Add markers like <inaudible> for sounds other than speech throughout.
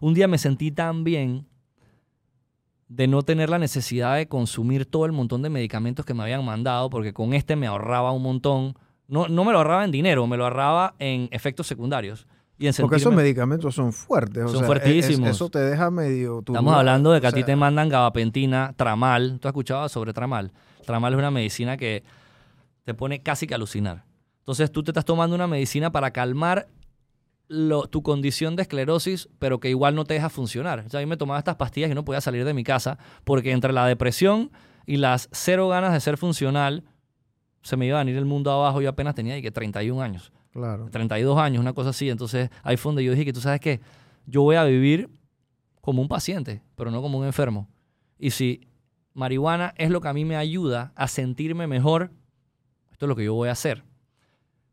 un día me sentí tan bien de no tener la necesidad de consumir todo el montón de medicamentos que me habían mandado, porque con este me ahorraba un montón. No, no me lo ahorraba en dinero, me lo ahorraba en efectos secundarios. Y en Porque esos medicamentos son fuertes. o Son sea, fuertísimos. es- eso te deja medio... Estamos hablando de que o a ti sea, te mandan gabapentina, tramal. ¿Tú has escuchado sobre tramal? Tramal es una medicina que te pone casi que alucinar. Entonces tú te estás tomando una medicina para calmar lo- tu condición de esclerosis, pero que igual no te deja funcionar. O sea, a mí me tomaba estas pastillas y no podía salir de mi casa porque entre la depresión y las cero ganas de ser funcional, se me iba a venir el mundo abajo. Yo apenas tenía y que 31 años. Claro. 32 años, una cosa así. Entonces ahí fue donde yo dije que tú sabes que yo voy a vivir como un paciente, pero no como un enfermo. Y si marihuana es lo que a mí me ayuda a sentirme mejor, esto es lo que yo voy a hacer.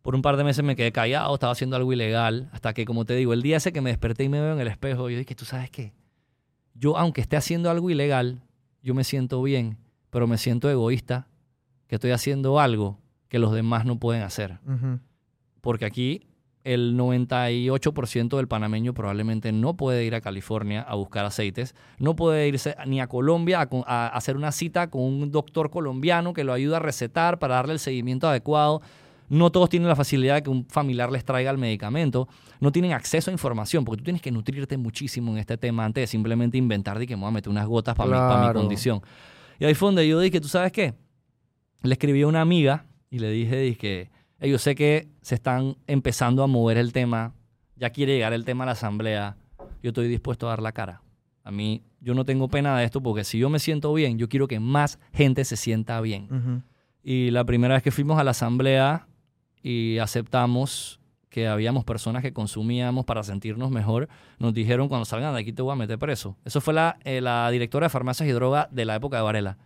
Por un par de meses me quedé callado, estaba haciendo algo ilegal, hasta que, como te digo, el día ese que me desperté y me veo en el espejo, yo dije, tú sabes qué, yo aunque esté haciendo algo ilegal, yo me siento bien, pero me siento egoísta, que estoy haciendo algo que los demás no pueden hacer porque aquí el 98% del panameño probablemente no puede ir a California a buscar aceites, no puede irse ni a Colombia a, a hacer una cita con un doctor colombiano que lo ayude a recetar para darle el seguimiento adecuado. No todos tienen la facilidad de que un familiar les traiga el medicamento, no tienen acceso a información, porque tú tienes que nutrirte muchísimo en este tema antes de simplemente inventar de que me voy a meter unas gotas para mi, pa' mi condición. Y ahí fue donde yo dije, ¿tú sabes qué? Le escribí a una amiga y le dije, dije "Ey, yo sé que se están empezando a mover el tema, ya quiere llegar el tema a la asamblea, yo estoy dispuesto a dar la cara. A mí, yo no tengo pena de esto porque si yo me siento bien, yo quiero que más gente se sienta bien. Y la primera vez que fuimos a la asamblea y aceptamos que habíamos personas que consumíamos para sentirnos mejor, nos dijeron cuando salgan de aquí te voy a meter preso. Eso fue la, eh, la directora de farmacias y drogas de la época de Varela.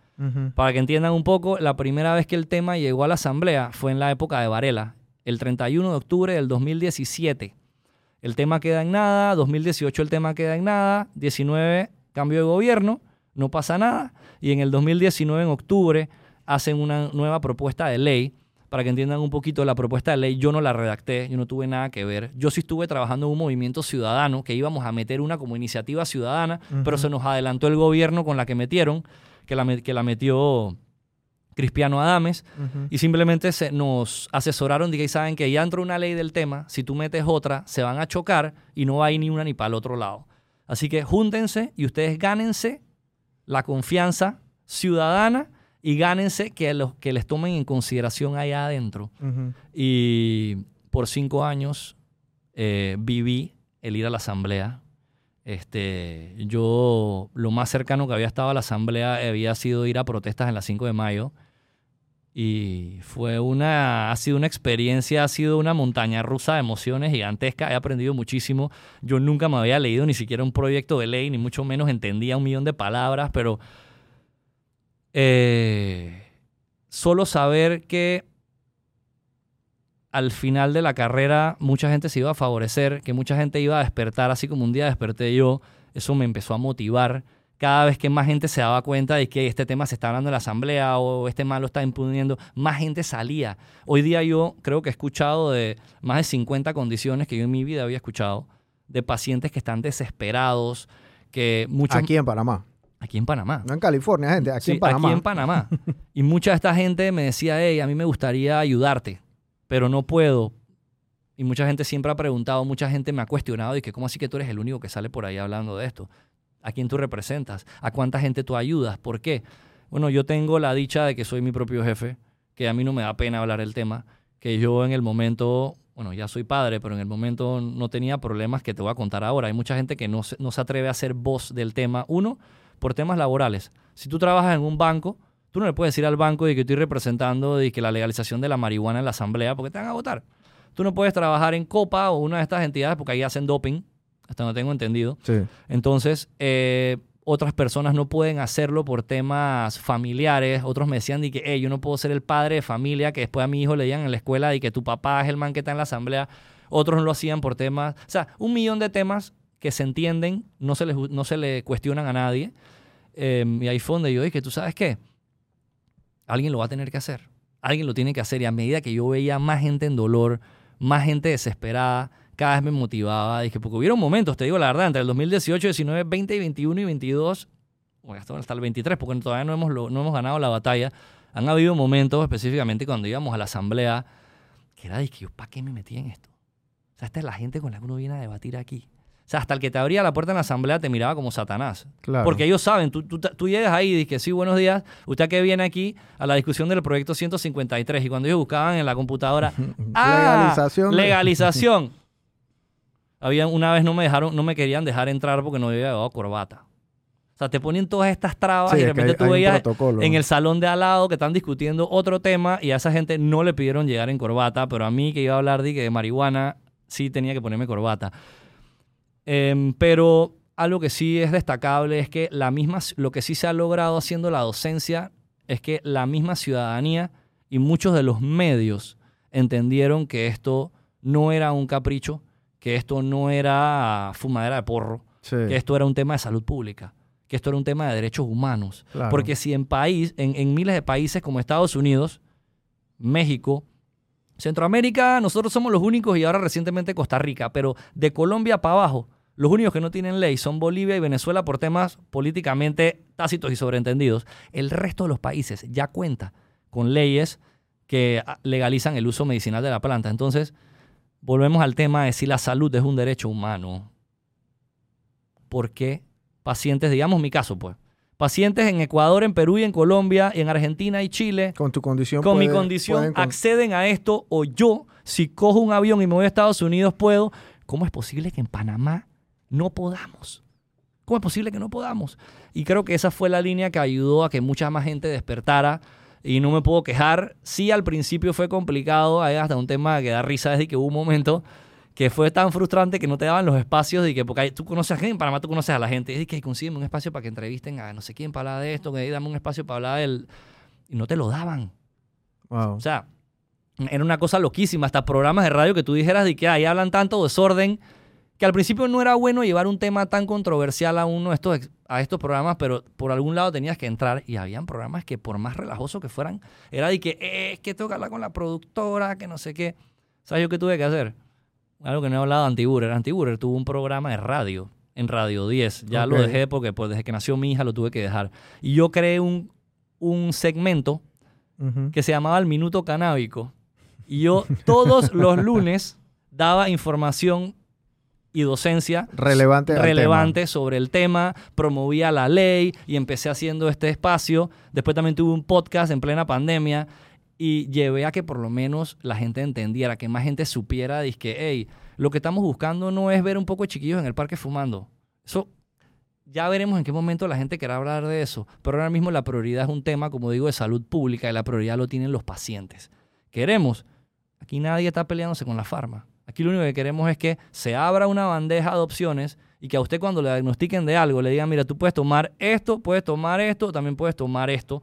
Para que entiendan un poco, la primera vez que el tema llegó a la asamblea fue en la época de Varela, el 31 de octubre del 2017. El tema queda en nada, 2018 el tema queda en nada, 19 cambio de gobierno, no pasa nada, y en el 2019 en octubre hacen una nueva propuesta de ley. Para que entiendan un poquito, la propuesta de ley yo no la redacté, yo no tuve nada que ver. Yo sí estuve trabajando en un movimiento ciudadano que íbamos a meter una como iniciativa ciudadana, pero se nos adelantó el gobierno con la que metieron, que la, que la metió Cristiano Adames, y simplemente se, nos asesoraron que saben que ya entró una ley del tema, si tú metes otra, se van a chocar y no va a ir ni una ni para el otro lado. Así que júntense y ustedes gánense la confianza ciudadana y gánense que, los, que les tomen en consideración allá adentro. Y por cinco años eh, viví el ir a la asamblea. Este, yo lo más cercano que había estado a la asamblea había sido ir a protestas en la 5 de mayo. Y fue una, ha sido una experiencia, ha sido una montaña rusa de emociones gigantesca. He aprendido muchísimo. Yo nunca me había leído ni siquiera un proyecto de ley, ni mucho menos entendía un millón de palabras, pero eh, solo saber que al final de la carrera mucha gente se iba a favorecer, que mucha gente iba a despertar, así como un día desperté yo, eso me empezó a motivar. Cada vez que más gente se daba cuenta de que este tema se está hablando en la asamblea o este mal lo está imponiendo, más gente salía. Hoy día yo creo que he escuchado de más de 50 condiciones que yo en mi vida había escuchado, de pacientes que están desesperados, que muchos... Aquí en Panamá. Aquí en Panamá. No en California, gente. Aquí Sí, en Panamá. Aquí en Panamá. <laughs> y mucha de esta gente me decía, hey, a mí me gustaría ayudarte, pero no puedo. Y mucha gente siempre ha preguntado, mucha gente me ha cuestionado, y que cómo así que tú eres el único que sale por ahí hablando de esto. ¿A quién tú representas? ¿A cuánta gente tú ayudas? ¿Por qué? Bueno, yo tengo la dicha de que soy mi propio jefe, que a mí no me da pena hablar el tema, que yo en el momento, bueno, ya soy padre, pero en el momento no tenía problemas que te voy a contar ahora. Hay mucha gente que no se, no se atreve a ser voz del tema. Uno, por temas laborales. Si tú trabajas en un banco, tú no le puedes decir al banco de que estoy representando de que la legalización de la marihuana en la asamblea porque te van a votar. Tú no puedes trabajar en Copa o una de estas entidades porque ahí hacen doping, hasta no tengo entendido. Sí. Entonces, eh, otras personas no pueden hacerlo por temas familiares. Otros me decían de que, hey, yo no puedo ser el padre de familia que después a mi hijo le digan en la escuela de que tu papá es el man que está en la asamblea. Otros no lo hacían por temas, o sea, un millón de temas que se entienden, no se le, ju- no se le cuestionan a nadie. Eh, y ahí fue donde yo dije, ¿tú sabes qué? Alguien lo va a tener que hacer. Alguien lo tiene que hacer. Y a medida que yo veía más gente en dolor, más gente desesperada, cada vez me motivaba. Dije, porque hubieron momentos, te digo la verdad, entre el 2018, 19, 20, 21 y 22, bueno, hasta el 23, porque todavía no hemos, no hemos ganado la batalla, han habido momentos, específicamente cuando íbamos a la asamblea, que era yo, ¿para qué me metí en esto? O sea, esta es la gente con la que uno viene a debatir aquí. Sea, hasta el que te abría la puerta en la asamblea te miraba como Satanás. Claro. Porque ellos saben, tú, tú, tú llegas ahí y dices, sí, buenos días, usted que viene aquí a la discusión del proyecto 153 y cuando ellos buscaban en la computadora, <laughs> ah, Legalización. legalización. Había, una vez no me dejaron, no me querían dejar entrar porque no había llevado corbata. O sea, te ponen todas estas trabas Sí, y de repente hay- tú hay veías en el salón de al lado que están discutiendo otro tema y a esa gente no le pidieron llegar en corbata, pero a mí que iba a hablar de, que de marihuana sí tenía que ponerme corbata. Em, pero algo que sí es destacable es que la misma, lo que sí se ha logrado haciendo la docencia es que la misma ciudadanía y muchos de los medios entendieron que esto no era un capricho, que esto no era fumadera de porro, Sí, que esto era un tema de salud pública, que esto era un tema de derechos humanos. claro. Porque si en país, en, en miles de países como Estados Unidos, México, Centroamérica, nosotros somos los únicos y ahora recientemente Costa Rica, pero de Colombia para abajo, los únicos que no tienen ley son Bolivia y Venezuela por temas políticamente tácitos y sobreentendidos. El resto de los países ya cuenta con leyes que ah, legalizan el uso medicinal de la planta. Entonces, volvemos al tema de si la salud es un derecho humano. ¿Por qué pacientes, digamos mi caso, pues, pacientes en Ecuador, en Perú y en Colombia, en Argentina y Chile, con tu condición. con mi condición con- acceden a esto o yo, si cojo un avión y me voy a Estados Unidos, puedo. ¿Cómo es posible que en Panamá no podamos? ¿Cómo es posible que no podamos? Y creo que esa fue la línea que ayudó a que mucha más gente despertara y no me puedo quejar. Sí, al principio fue complicado, hay hasta un tema que da risa desde que hubo un momento que fue tan frustrante que no te daban los espacios de que, porque hay- tú conoces a gente, en Panamá tú conoces a la gente, y que consígueme un espacio para que entrevisten a no sé quién para hablar de esto, que dame un espacio para hablar del... Y no te lo daban. Wow. O sea, era una cosa loquísima. Hasta programas de radio que tú dijeras de que ahí hablan tanto desorden que al principio no era bueno llevar un tema tan controversial a uno de estos, a estos programas, pero por algún lado tenías que entrar y habían programas que por más relajosos que fueran, era de que "Eh, es que tengo que hablar con la productora, que no sé qué. ¿Sabes yo qué tuve que hacer? Algo que no he hablado de Antiburer. Antiburer tuvo un programa de radio en Radio 10. Ya lo dejé porque pues, desde que nació mi hija lo tuve que dejar. Y yo creé un, un segmento que se llamaba El Minuto Canábico. Y yo todos <laughs> los lunes daba información y docencia Relevante. relevante sobre el tema, promovía la ley y empecé haciendo este espacio. Después también tuve un podcast en plena pandemia y llevé a que por lo menos la gente entendiera, que más gente supiera, de que, hey, lo que estamos buscando no es ver un poco de chiquillos en el parque fumando. Eso ya veremos en qué momento la gente querrá hablar de eso. Pero ahora mismo la prioridad es un tema, como digo, de salud pública y la prioridad lo tienen los pacientes. Queremos, aquí nadie está peleándose con la farma. Aquí lo único que queremos es que se abra una bandeja de opciones y que a usted cuando le diagnostiquen de algo le digan, mira, tú puedes tomar esto, puedes tomar esto, también puedes tomar esto,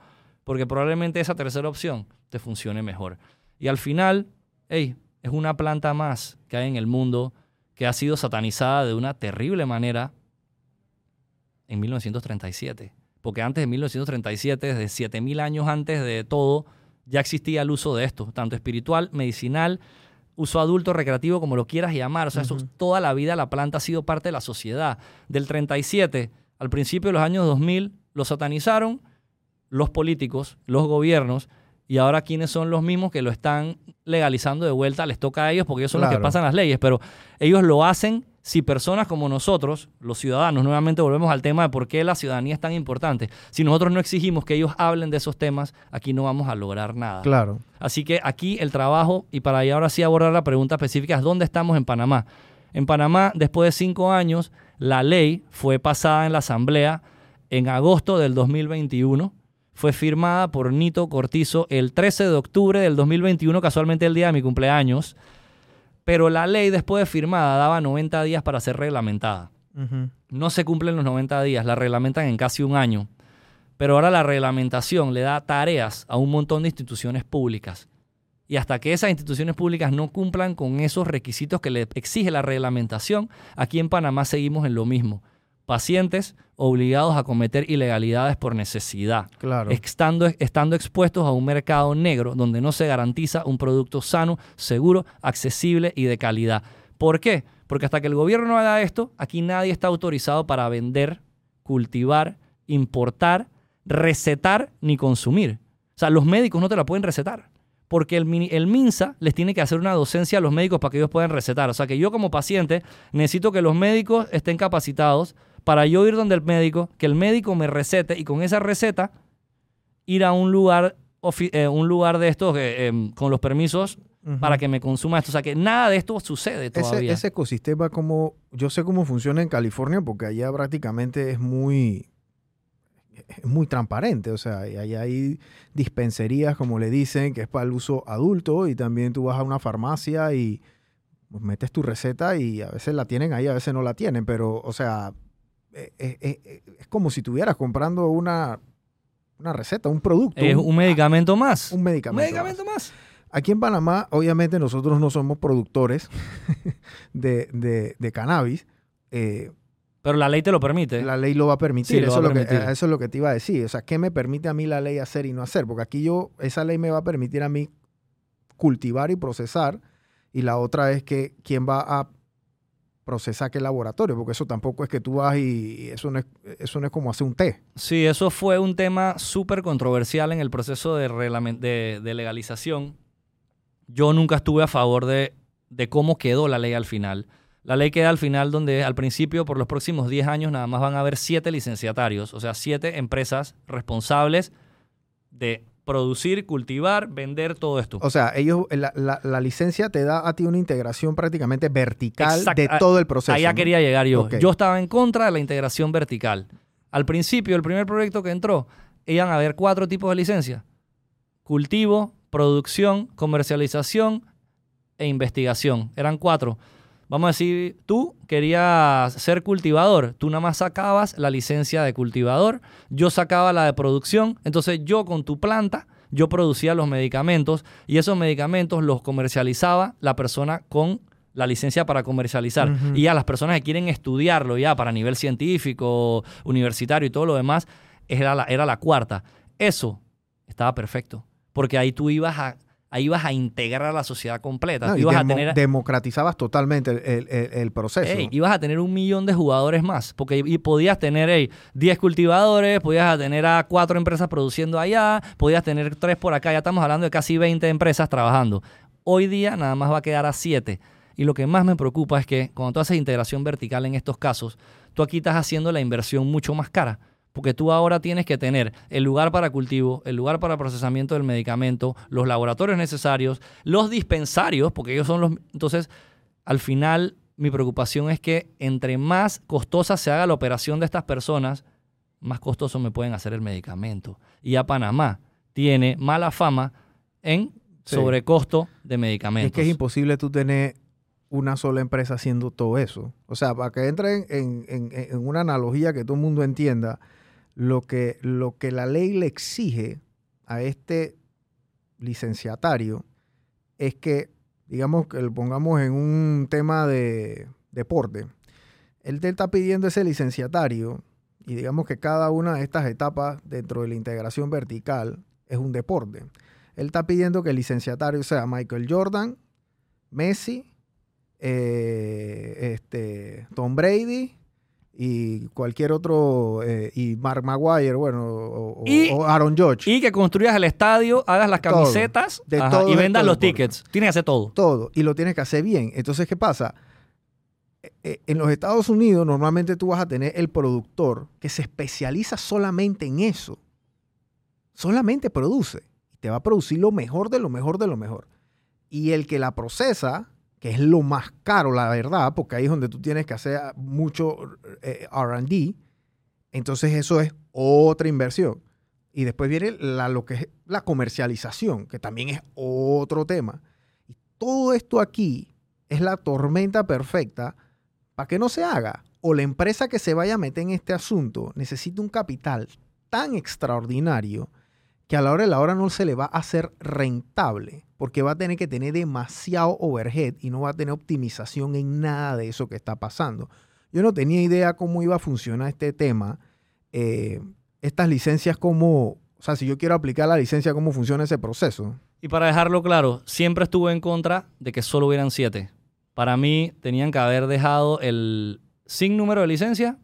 porque probablemente esa tercera opción te funcione mejor. Y al final, hey, es una planta más que hay en el mundo que ha sido satanizada de una terrible manera en 1937. Porque antes de 1937, desde 7000 años antes de todo, ya existía el uso de esto, tanto espiritual, medicinal, uso adulto, recreativo, como lo quieras llamar. O sea, eso, toda la vida la planta ha sido parte de la sociedad. Del 37 al principio de los años 2000, lo satanizaron los políticos, los gobiernos, y ahora quiénes son los mismos que lo están legalizando de vuelta, les toca a ellos porque ellos son los que pasan las leyes, pero ellos lo hacen si personas como nosotros, los ciudadanos, nuevamente volvemos al tema de por qué la ciudadanía es tan importante. Si nosotros no exigimos que ellos hablen de esos temas, aquí no vamos a lograr nada. Claro. Así que aquí el trabajo, y para ahí ahora sí abordar la pregunta específica, es dónde estamos en Panamá. En Panamá, después de cinco años, la ley fue pasada en la Asamblea en agosto del 2021. Fue firmada por Nito Cortizo el 13 de octubre del 2021, casualmente el día de mi cumpleaños. Pero la ley, después de firmada, daba 90 días para ser reglamentada. No se cumplen los 90 días, la reglamentan en casi un año. Pero ahora la reglamentación le da tareas a un montón de instituciones públicas. Y hasta que esas instituciones públicas no cumplan con esos requisitos que le exige la reglamentación, aquí en Panamá seguimos en lo mismo. Pacientes obligados a cometer ilegalidades por necesidad Claro. estando, estando expuestos a un mercado negro donde no se garantiza un producto sano, seguro, accesible y de calidad. ¿Por qué? Porque hasta que el gobierno no haga esto, aquí nadie está autorizado para vender, cultivar, importar, recetar ni consumir. O sea, los médicos no te la pueden recetar. Porque el, el MINSA les tiene que hacer una docencia a los médicos para que ellos puedan recetar. O sea, que yo como paciente necesito que los médicos estén capacitados para yo ir donde el médico, que el médico me recete y con esa receta ir a un lugar, eh, un lugar de estos eh, em, con los permisos para que me consuma esto. O sea, que nada de esto sucede ese, todavía. ese ecosistema como yo sé cómo funciona en California porque allá prácticamente es muy es muy transparente, o sea, allá hay dispenserías como le dicen que es para el uso adulto y también tú vas a una farmacia y pues, metes tu receta y a veces la tienen ahí, a veces no la tienen, pero o sea, eh, eh, eh, es como si estuvieras comprando una una receta, un producto, es un medicamento más. un Un medicamento. más. medicamento más. Aquí en Panamá, obviamente nosotros no somos productores <laughs> de, de- de cannabis. Eh, Pero la ley te lo permite. la ley lo va a permitir. Sí, lo eso, va lo que, eso es lo que te iba a decir. O sea, ¿qué me permite a mí la ley hacer y no hacer? Porque aquí yo, esa ley me va a permitir a mí cultivar y procesar. Y la otra es que quién va a procesar qué laboratorio. Porque eso tampoco es que tú vas y eso no es, eso no es como hacer un té. Sí, eso fue un tema súper controversial en el proceso de, de- legalización. Yo nunca estuve a favor de, de cómo quedó la ley al final. La ley queda al final donde al principio, por los próximos 10 años, nada más van a haber siete licenciatarios, o sea, siete empresas responsables de producir, cultivar, vender todo esto. O sea, ellos, la, la- la licencia te da a ti una integración prácticamente vertical Exacto. de todo el proceso. Allá ¿no? quería llegar yo. Yo estaba en contra de la integración vertical. Al principio, el primer proyecto que entró, iban a haber cuatro tipos de licencia. Cultivo, producción, comercialización e investigación. Eran cuatro. Vamos a decir, tú querías ser cultivador, tú nada más sacabas la licencia de cultivador, yo sacaba la de producción, entonces yo con tu planta, yo producía los medicamentos y esos medicamentos los comercializaba la persona con la licencia para comercializar. Y a las personas que quieren estudiarlo ya para nivel científico, universitario y todo lo demás, era la, era la cuarta. Eso estaba perfecto, porque ahí tú ibas a, ahí ibas a integrar a la sociedad completa. No, y a tener... democratizabas totalmente el, el- el- el proceso. Ey, ibas a tener un millón de jugadores más, porque y podías tener ey, 10 cultivadores, podías tener a cuatro empresas produciendo allá, podías tener tres por acá, ya estamos hablando de casi 20 empresas trabajando. Hoy día nada más va a quedar a 7. Y lo que más me preocupa es que cuando tú haces integración vertical en estos casos, tú aquí estás haciendo la inversión mucho más cara. Porque tú ahora tienes que tener el lugar para cultivo, el lugar para procesamiento del medicamento, los laboratorios necesarios, los dispensarios, porque ellos son los... Entonces, al final, mi preocupación es que entre más costosa se haga la operación de estas personas, más costoso me pueden hacer el medicamento. Y a Panamá tiene mala fama en Sí. sobrecosto de es medicamentos. que es imposible tú tener una sola empresa haciendo todo eso. O sea, para que entren en, en- en una analogía que todo el mundo entienda, lo que, lo que la ley le exige a este licenciatario es que, digamos, que lo pongamos en un tema de deporte. Él está pidiendo ese licenciatario y digamos que cada una de estas etapas dentro de la integración vertical es un deporte. Él está pidiendo que el licenciatario sea Michael Jordan, Messi, eh, este, Tom Brady y cualquier otro, eh, y Mark Maguire, bueno, o, Y- o Aaron Judge. Y que construyas el estadio, hagas las camisetas De ajá, todo y vendas los tickets. Tienes que hacer todo. todo y lo tienes que hacer bien. Entonces, ¿qué pasa? Eh, eh, En los Estados Unidos normalmente tú vas a tener el productor que se especializa solamente en eso. Solamente produce. Y te va a producir lo mejor de lo mejor de lo mejor. Y el que la procesa, que es lo más caro, la verdad, porque ahí es donde tú tienes que hacer mucho eh, RD, entonces eso es otra inversión. Y después viene lo que es la comercialización, que también es otro tema. Y todo esto aquí es la tormenta perfecta para que no se haga. O la empresa que se vaya a meter en este asunto necesita un capital tan extraordinario que a la hora de la hora no se le va a hacer rentable, porque va a tener que tener demasiado overhead y no va a tener optimización en nada de eso que está pasando. Yo no tenía idea cómo iba a funcionar este tema. eh, estas licencias, cómo, o sea, si yo quiero aplicar la licencia, cómo funciona ese proceso. Y para dejarlo claro, siempre estuve en contra de que solo hubieran siete. Para mí tenían que haber dejado el sin número de licencia.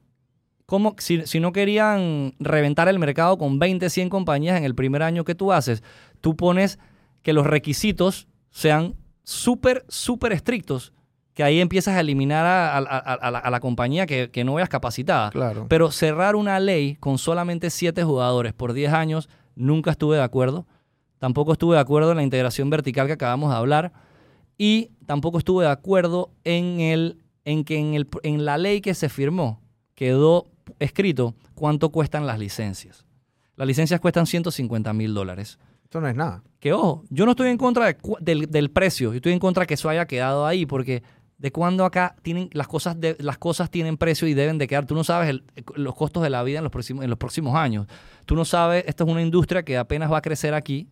Como si, si no querían reventar el mercado con 20, 100 compañías en el primer año que tú haces, tú pones que los requisitos sean súper, súper estrictos, que ahí empiezas a eliminar a, a- a- a la, a la compañía que, que no veas capacitada. Claro. Pero cerrar una ley con solamente 7 jugadores por 10 años, nunca estuve de acuerdo. Tampoco estuve de acuerdo en la integración vertical que acabamos de hablar. Y tampoco estuve de acuerdo en, el, en que en, el, en la ley que se firmó quedó escrito cuánto cuestan las licencias. Las licencias cuestan 150 mil dólares. Esto no es nada. Que ojo, yo no estoy en contra del, precio, yo estoy en contra de que eso haya quedado ahí, porque de cuando acá tienen las cosas las cosas tienen precio y deben de quedar. Tú no sabes el- los costos de la vida en los próximos en los próximos años. Tú no sabes, esta es una industria que apenas va a crecer aquí.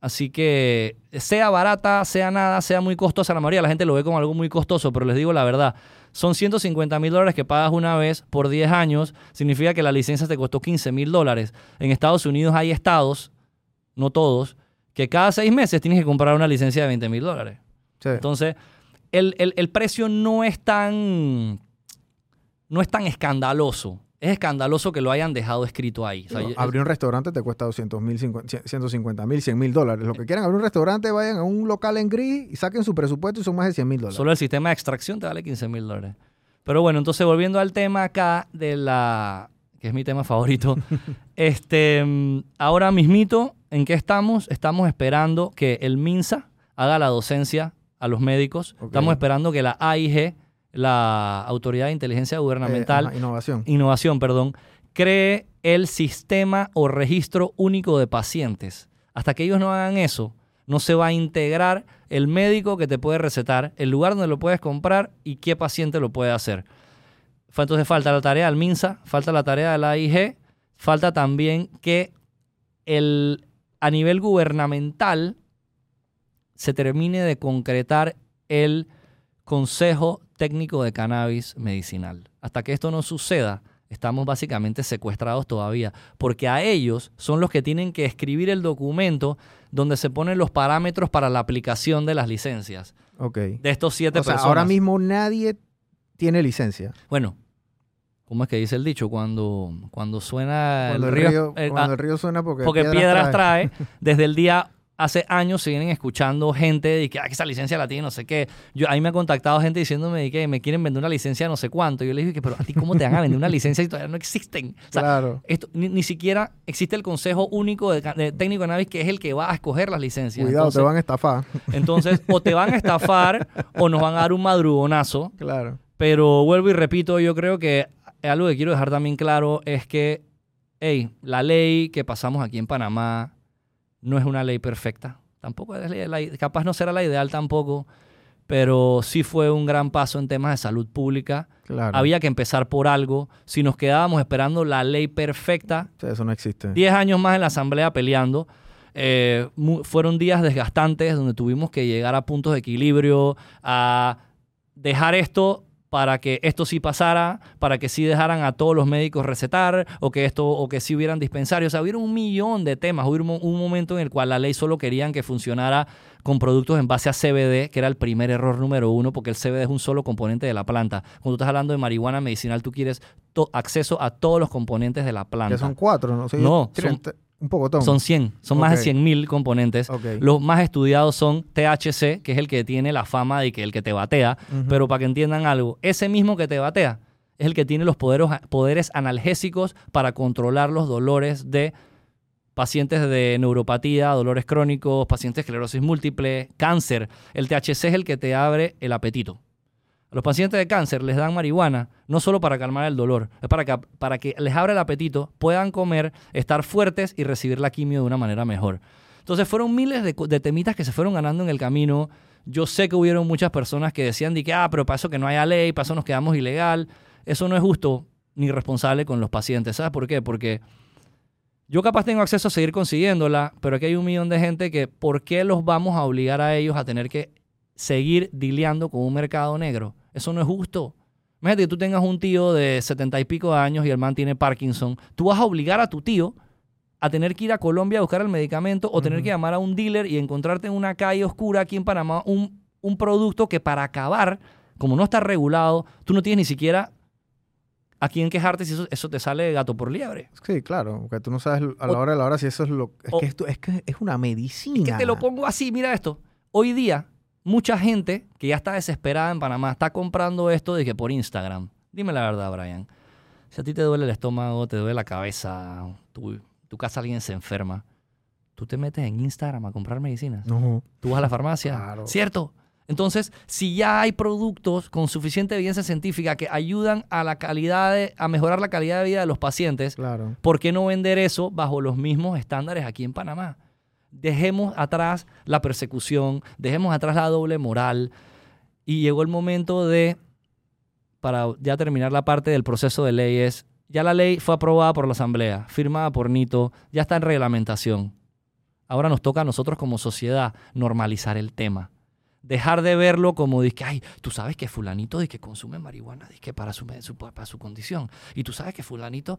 Así que sea barata, sea nada, sea muy costosa, la mayoría la gente lo ve como algo muy costoso, pero les digo la verdad, son 150 mil dólares que pagas una vez por 10 años, significa que la licencia te costó 15 mil dólares. En Estados Unidos hay estados, no todos, que cada seis meses tienes que comprar una licencia de 20 mil dólares. Sí. Entonces, el, el- el precio no es tan no es tan escandaloso. Es escandaloso que lo hayan dejado escrito ahí. O sea, abrir un restaurante te cuesta 200 mil, 150 mil, 100 mil dólares. Lo que quieran abrir un restaurante, vayan a un local en gris y saquen su presupuesto y son más de 100 mil dólares. Solo el sistema de extracción te vale 15 mil dólares. Pero bueno, entonces volviendo al tema acá de la... que es mi tema favorito. <laughs> este, mm, ahora mismito, ¿en qué estamos? Estamos esperando que el MINSA haga la docencia a los médicos. Estamos esperando que la AIG, la Autoridad de Inteligencia Eh, Gubernamental, ajá, innovación. innovación, perdón, cree el sistema o registro único de pacientes. Hasta que ellos no hagan eso, no se va a integrar el médico que te puede recetar, el lugar donde lo puedes comprar y qué paciente lo puede hacer. Entonces falta la tarea del MINSA, falta la tarea de la AIG, falta también que el, a nivel gubernamental se termine de concretar el Consejo Técnico de Cannabis Medicinal. Hasta que esto no suceda, estamos básicamente secuestrados todavía, porque a ellos son los que tienen que escribir el documento donde se ponen los parámetros para la aplicación de las licencias. Ok. De estos siete O sea, personas. ahora mismo nadie tiene licencia. Bueno, ¿cómo es que dice el dicho? Cuando, cuando suena Cuando el, el río, río, eh, cuando ah, el río suena porque, porque piedras, trae. trae. <laughs> Desde el día, hace años se vienen escuchando gente de que, ah, esa licencia la tiene, no sé qué. Yo, ahí me ha contactado gente diciéndome de que me quieren vender una licencia no sé cuánto. Yo le dije que, pero a ti, ¿cómo te van a vender una licencia si todavía no existen? O sea, Claro. esto, ni, ni siquiera existe el Consejo Único de, Técnico de Cannabis que es el que va a escoger las licencias. Cuidado, entonces, te van a estafar. entonces, o te van a estafar o nos van a dar un madrugonazo. claro. Pero vuelvo y repito, yo creo que algo que quiero dejar también claro es que, hey, la ley que pasamos aquí en Panamá no es una ley perfecta. Tampoco es la, capaz no será la ideal tampoco, pero sí fue un gran paso en temas de salud pública. Claro. Había que empezar por algo. Si nos quedábamos esperando la ley perfecta, Sí, eso no existe. 10 años más en la asamblea peleando. eh, fueron días desgastantes donde tuvimos que llegar a puntos de equilibrio, a dejar esto para que esto sí pasara, para que sí dejaran a todos los médicos recetar, o que esto, o que sí hubieran dispensarios. O sea, hubieron un millón de temas. Hubo un, un momento en el cual la ley solo querían que funcionara con productos en base a CBD, que era el primer error número uno, porque el CBD es un solo componente de la planta. Cuando tú estás hablando de marihuana medicinal, tú quieres acceso a todos los componentes de la planta. Que son cuatro, ¿no? No, treinta- un poco Son 100, son más de Ok. 100 mil componentes. Los más estudiados son THC, que es el que tiene la fama de que el que te batea. Pero para que entiendan algo, ese mismo que te batea es el que tiene los poderes, poderes analgésicos para controlar los dolores de pacientes de neuropatía, dolores crónicos, pacientes de esclerosis múltiple, cáncer. El THC es el que te abre el apetito. Los pacientes de cáncer les dan marihuana no solo para calmar el dolor, es para que, para que les abra el apetito, puedan comer, estar fuertes y recibir la quimio de una manera mejor. Entonces fueron miles de, temitas que se fueron ganando en el camino. Yo sé que hubieron muchas personas que decían de que, ah, pero eso que no haya ley, eso nos quedamos ilegal. Eso no es justo ni responsable con los pacientes. ¿Sabes por qué? Porque yo capaz tengo acceso a seguir consiguiéndola, pero aquí hay un millón de gente que, ¿por qué los vamos a obligar a ellos a tener que seguir dileando con un mercado negro? Eso no es justo. Imagínate que tú tengas un tío de setenta y pico de años y el man tiene Parkinson. Tú vas a obligar a tu tío a tener que ir a Colombia a buscar el medicamento o tener que llamar a un dealer y encontrarte en una calle oscura aquí en Panamá un un producto que para acabar, como no está regulado, tú no tienes ni siquiera a quién quejarte si eso, eso te sale de gato por liebre. Sí, claro, porque tú no sabes a la O- hora de la hora si eso es lo... Es o- que esto es, que es una medicina. Que te lo pongo así, mira esto. Hoy día, mucha gente que ya está desesperada en Panamá está comprando esto de que por Instagram. Dime la verdad, Brian. Si a ti te duele el estómago, te duele la cabeza, tu, tu casa alguien se enferma, tú te metes en Instagram a comprar medicinas. No. Tú vas a la farmacia. Claro. ¿Cierto? Entonces, si ya hay productos con suficiente evidencia científica que ayudan a la calidad de- a mejorar la calidad de vida de los pacientes, Claro. ¿por qué no vender eso bajo los mismos estándares aquí en Panamá? Dejemos atrás la persecución, dejemos atrás la doble moral y llegó el momento de, para ya terminar la parte del proceso de leyes, ya la ley fue aprobada por la Asamblea, firmada por Nito, ya está en reglamentación. Ahora nos toca a nosotros como sociedad normalizar el tema. Dejar de verlo como de ay, tú sabes que fulanito de que consume marihuana, de que para su- para su condición. Y tú sabes que fulanito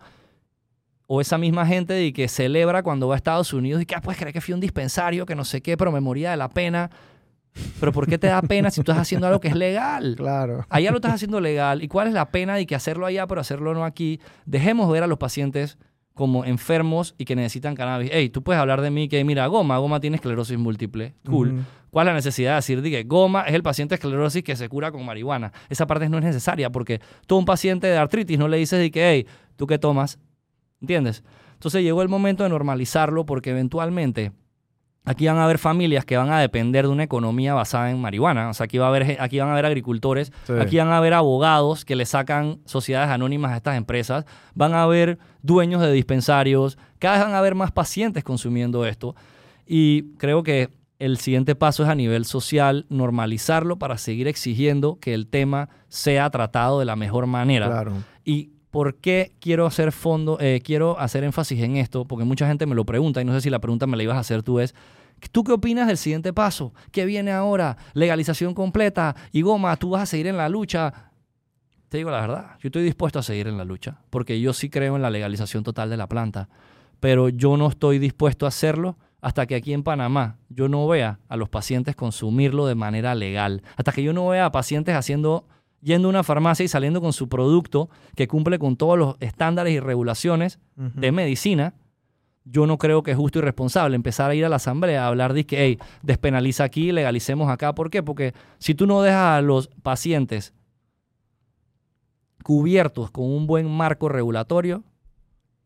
o esa misma gente de que celebra cuando va a Estados Unidos y que, ah, pues que fui un dispensario, que no sé qué, pero me moría de la pena. Pero ¿por qué te da pena si tú estás haciendo algo que es legal? Claro. Allá lo estás haciendo legal. ¿Y cuál es la pena de que hacerlo allá, pero hacerlo no aquí? Dejemos ver a los pacientes como enfermos y que necesitan cannabis. Hey, tú puedes hablar de mí que, mira, Goma, Goma tiene esclerosis múltiple. Cool. ¿Cuál es la necesidad de decir de que Goma es el paciente de esclerosis que se cura con marihuana? Esa parte no es necesaria porque tú a un paciente de artritis no le dices de que, hey, ¿tú qué tomas? ¿Entiendes? Entonces llegó el momento de normalizarlo porque eventualmente aquí van a haber familias que van a depender de una economía basada en marihuana. O sea, aquí, va a haber, aquí van a haber agricultores, Sí. aquí van a haber abogados que le sacan sociedades anónimas a estas empresas, van a haber dueños de dispensarios, cada vez van a haber más pacientes consumiendo esto. Y creo que el siguiente paso es a nivel social normalizarlo para seguir exigiendo que el tema sea tratado de la mejor manera. Claro. ¿Y por qué quiero hacer fondo, eh, quiero hacer énfasis en esto? Porque mucha gente me lo pregunta y no sé si la pregunta me la ibas a hacer tú es, ¿tú qué opinas del siguiente paso? ¿Qué viene ahora? Legalización completa y goma, tú vas a seguir en la lucha. Te digo la verdad, yo estoy dispuesto a seguir en la lucha porque yo sí creo en la legalización total de la planta, pero yo no estoy dispuesto a hacerlo hasta que aquí en Panamá yo no vea a los pacientes consumirlo de manera legal, hasta que yo no vea a pacientes haciendo yendo a una farmacia y saliendo con su producto que cumple con todos los estándares y regulaciones de medicina, yo no creo que es justo y responsable empezar a ir a la asamblea a hablar de que, hey, despenaliza aquí, legalicemos acá. ¿Por qué? Porque si tú no dejas a los pacientes cubiertos con un buen marco regulatorio,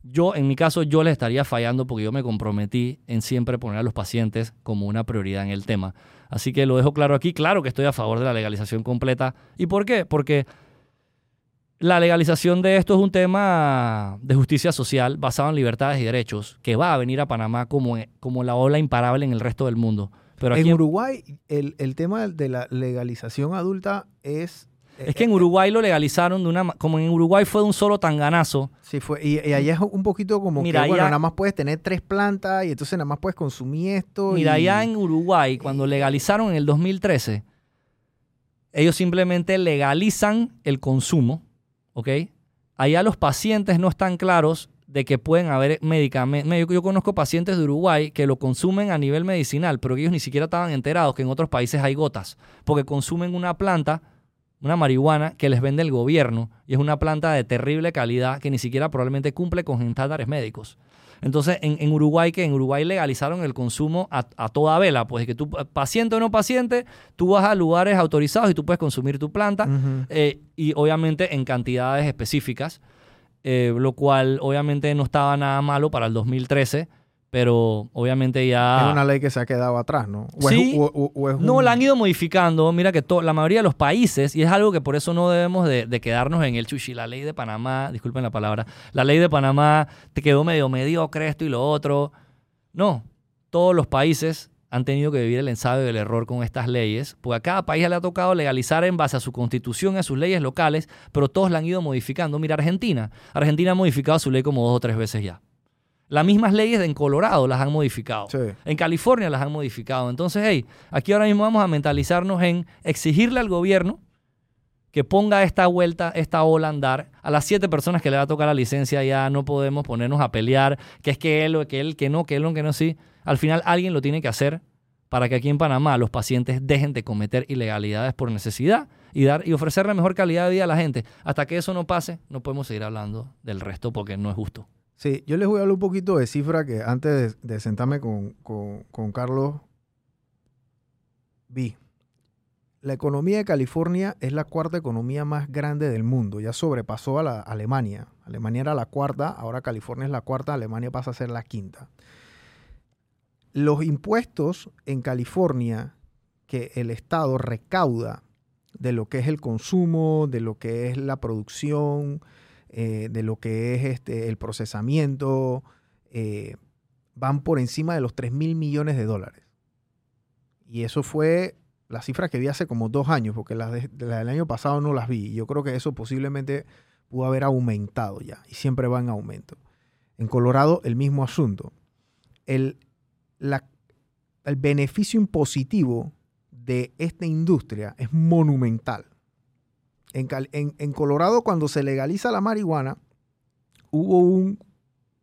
yo, en mi caso, yo les estaría fallando porque yo me comprometí en siempre poner a los pacientes como una prioridad en el tema. Así que lo dejo claro aquí. Claro que estoy a favor de la legalización completa. ¿Y por qué? Porque la legalización de esto es un tema de justicia social basado en libertades y derechos que va a venir a Panamá como, como la ola imparable en el resto del mundo. Pero en Uruguay, el, el tema de la legalización adulta es... es que en Uruguay lo legalizaron de una como en Uruguay fue de un solo tanganazo. Sí, fue. Y, y allá es un poquito como Mira, que, bueno, allá- nada más puedes tener tres plantas y entonces nada más puedes consumir esto. Mira, y... allá en Uruguay, cuando legalizaron en el 2013, ellos simplemente legalizan el consumo, ¿ok? Allá los pacientes no están claros de que pueden haber medicamentos. Yo, yo conozco pacientes de Uruguay que lo consumen a nivel medicinal, pero que ellos ni siquiera estaban enterados que en otros países hay gotas, porque consumen una planta, una marihuana que les vende el gobierno y es una planta de terrible calidad que ni siquiera probablemente cumple con estándares médicos. Entonces, en, en Uruguay, que en Uruguay legalizaron el consumo a, a toda vela, pues que tú, paciente o no paciente, tú vas a lugares autorizados y tú puedes consumir tu planta, eh, y obviamente en cantidades específicas, eh, lo cual obviamente no estaba nada malo para el 2013, pero obviamente ya... Es una ley que se ha quedado atrás, ¿no? O Sí. Es, o- o- o es No, un- la han ido modificando. Mira que la mayoría de los países, y es algo que por eso no debemos de, de quedarnos en el chuchi, la ley de Panamá, disculpen la palabra, la ley de Panamá te quedó medio mediocre esto y lo otro. No, todos los países han tenido que vivir el ensayo del error con estas leyes, porque a cada país le ha tocado legalizar en base a su constitución y a sus leyes locales, pero todos la han ido modificando. Mira, Argentina. Argentina ha modificado su ley como dos o tres veces ya. Las mismas leyes en Colorado las han modificado. Sí. En California las han modificado. Entonces, hey, aquí ahora mismo vamos a mentalizarnos en exigirle al gobierno que ponga esta vuelta, esta ola a andar. A las siete personas que le va a tocar la licencia ya no podemos ponernos a pelear, que es que él o que él, que no, que él o que no, sí. Al final alguien lo tiene que hacer para que aquí en Panamá los pacientes dejen de cometer ilegalidades por necesidad y, dar, y ofrecer la mejor calidad de vida a la gente. Hasta que eso no pase, no podemos seguir hablando del resto porque no es justo. Sí, yo les voy a hablar un poquito de cifra que antes de, sentarme con, con Carlos vi. La economía de California es la cuarta economía más grande del mundo. Ya sobrepasó a la Alemania. Alemania era la cuarta, ahora California es la cuarta, Alemania pasa a ser la quinta los impuestos en California que el Estado recauda de lo que es el consumo, de lo que es la producción, eh, de lo que es este, el procesamiento, eh, van por encima de los 3 mil millones de dólares. Y eso fue la cifra que vi hace como dos años, porque las, del año pasado no las vi. Yo creo que eso posiblemente pudo haber aumentado ya, y siempre va en aumento. En Colorado, el mismo asunto. El, el beneficio impositivo de esta industria es monumental. En, Colorado, cuando se legaliza la marihuana, hubo un,